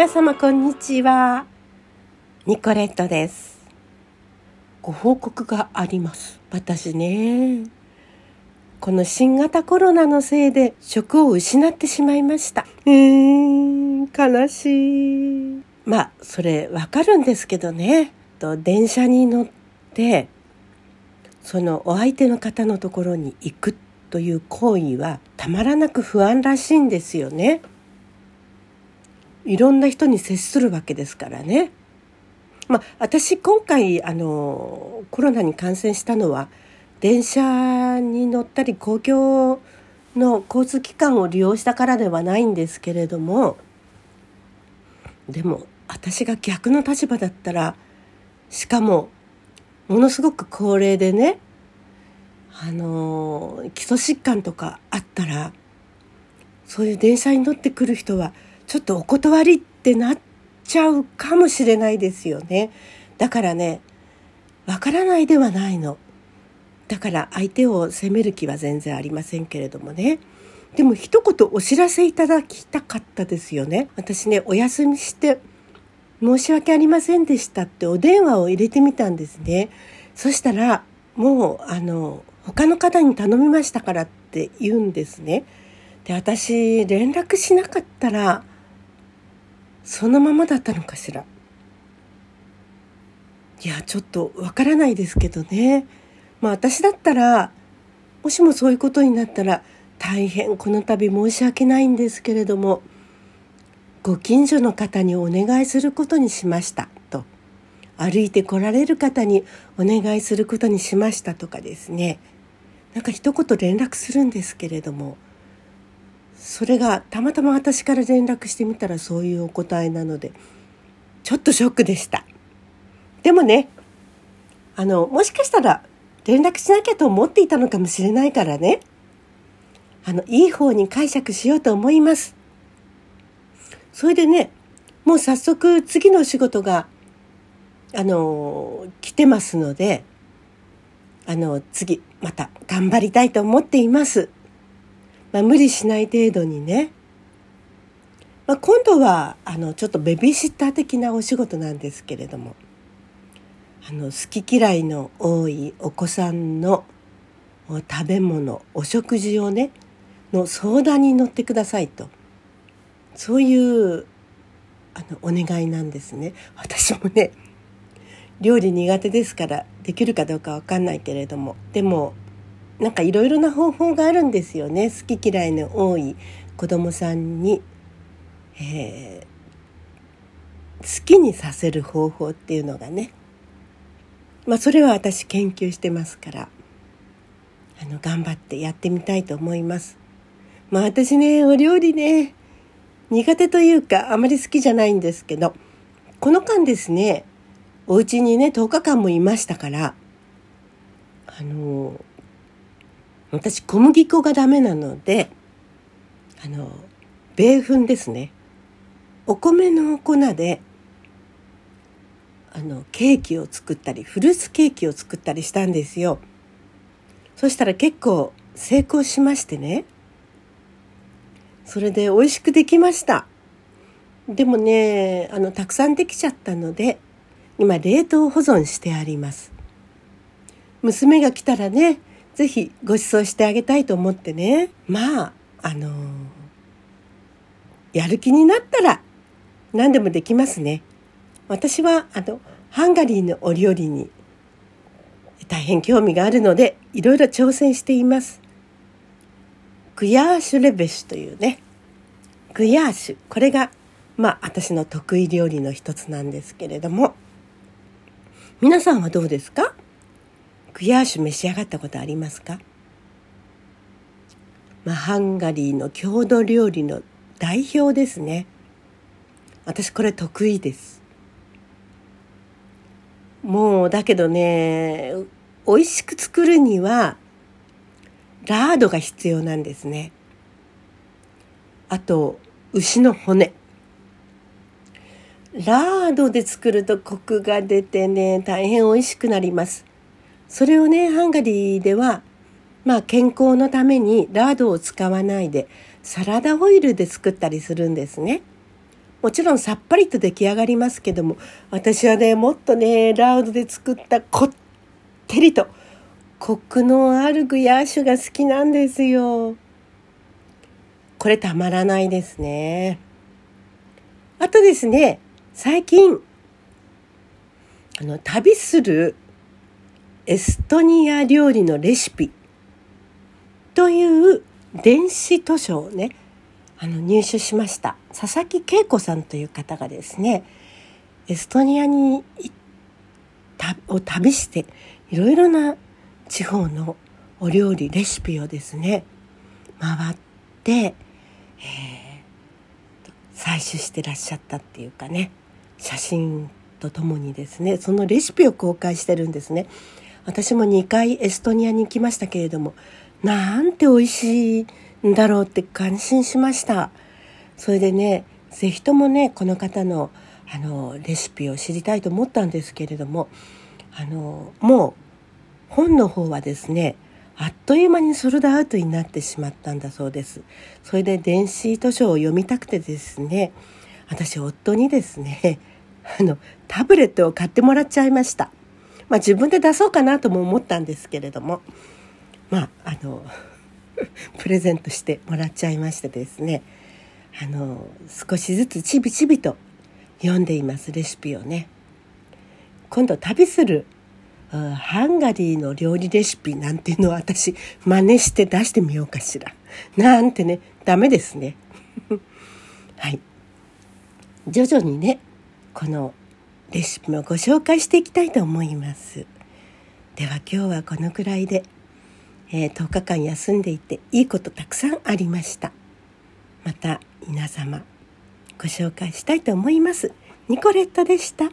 皆様こんにちは。ニコレットです。ご報告があります。私ねこの新型コロナのせいで職を失ってしまいました。うーん悲しい。まあそれわかるんですけどね。と電車に乗ってそのお相手の方のところに行くという行為はたまらなく不安らしいんですよね。いろんな人に接するわけですからね。まあ、私今回あのコロナに感染したのは電車に乗ったり公共の交通機関を利用したからではないんですけれどもでも私が逆の立場だったらしかもものすごく高齢でねあの基礎疾患とかあったらそういう電車に乗ってくる人はちょっとお断りってなっちゃうかもしれないですよね。だからねわからないではないの。だから相手を責める気は全然ありませんけれどもね。でも一言お知らせいただきたかったですよね。私ねお休みして申し訳ありませんでしたってお電話を入れてみたんですね。そしたらもうあの他の方に頼みましたからって言うんですね。で私連絡しなかったらそのままだったのかしら。いやちょっとわからないですけどね。まあ私だったらもしもそういうことになったら大変この度申し訳ないんですけれどもご近所の方にお願いすることにしましたと歩いて来られる方にお願いすることにしましたとかですねなんか一言連絡するんですけれどもそれがたまたま私から連絡してみたらそういうお答えなのでちょっとショックでした。でもねあのもしかしたら連絡しなきゃと思っていたのかもしれないからね。あのいい方に解釈しようと思います。それでねもう早速次のお仕事があの来てますのであの次また頑張りたいと思っています。まあ、無理しない程度にね、まあ、今度はあのちょっとベビーシッター的なお仕事なんですけれども。あの好き嫌いの多いお子さんの食べ物お食事をねの相談に乗ってくださいと。そういうあのお願いなんですね。私もね料理苦手ですからできるかどうかわかんないけれども。でもなんかいろいろな方法があるんですよね。好き嫌いの多い子供さんに、えー、好きにさせる方法っていうのがね。まあそれは私研究してますから。あの頑張ってやってみたいと思います。まあ私ねお料理ね苦手というかあまり好きじゃないんですけど。この間ですねお家にね10日間もいましたから。あの私小麦粉がダメなのであの米粉ですね。お米の粉であのケーキを作ったりフルーツケーキを作ったりしたんですよ。そしたら結構成功しましてね。それで美味しくできました。でもねあのたくさんできちゃったので今冷凍保存してあります。娘が来たらねぜひご馳走してあげたいと思ってね。まああのやる気になったら何でもできますね。私はあのハンガリーのお料理に大変興味があるのでいろいろ挑戦しています。グヤーシュレベシュというね。グヤーシュ。これがまあ私の得意料理の一つなんですけれども。皆さんはどうですか？クヤーシュ召し上がったことありますか、まあ、ハンガリーの郷土料理の代表ですね。私これ得意です。もうだけどね美味しく作るにはラードが必要なんですね。あと牛の骨。ラードで作るとコクが出てね大変美味しくなります。それをねハンガリーではまあ健康のためにラードを使わないでサラダオイルで作ったりするんですね。もちろんさっぱりと出来上がりますけども私はねもっとねラウドで作ったこってりとコクのあるグヤーシュが好きなんですよ。これたまらないですね。あとですね、最近、あの、旅するエストニア料理のレシピという電子図書をね、あの入手しました。佐々木恵子さんという方がですね、エストニアにを旅していろいろな地方のお料理レシピをですね回って、えー、採取してらっしゃったっていうかね写真とともにですねそのレシピを公開してるんですね私も2回エストニアに行きましたけれどもなんて美味しいんだろうって感心しました。それでね是非ともねこの方のあのレシピを知りたいと思ったんですけれどもあのもう本の方はですねあっという間にソルドアウトになってしまったんだそうです。それで電子図書を読みたくてですね私夫にですね あのタブレットを買ってもらっちゃいました。まあ自分で出そうかなとも思ったんですけれどもまああの プレゼントしてもらっちゃいましてですねあの少しずつちびちびと読んでいますレシピをね今度旅するハンガリーの料理レシピなんていうのを私真似して出してみようかしら。なんてね、ダメですね。はい。徐々にね、このレシピもご紹介していきたいと思います。では今日はこのくらいで、えー、10日間休んでいていいことたくさんありました。また皆様ご紹介したいと思います。ニコレットでした。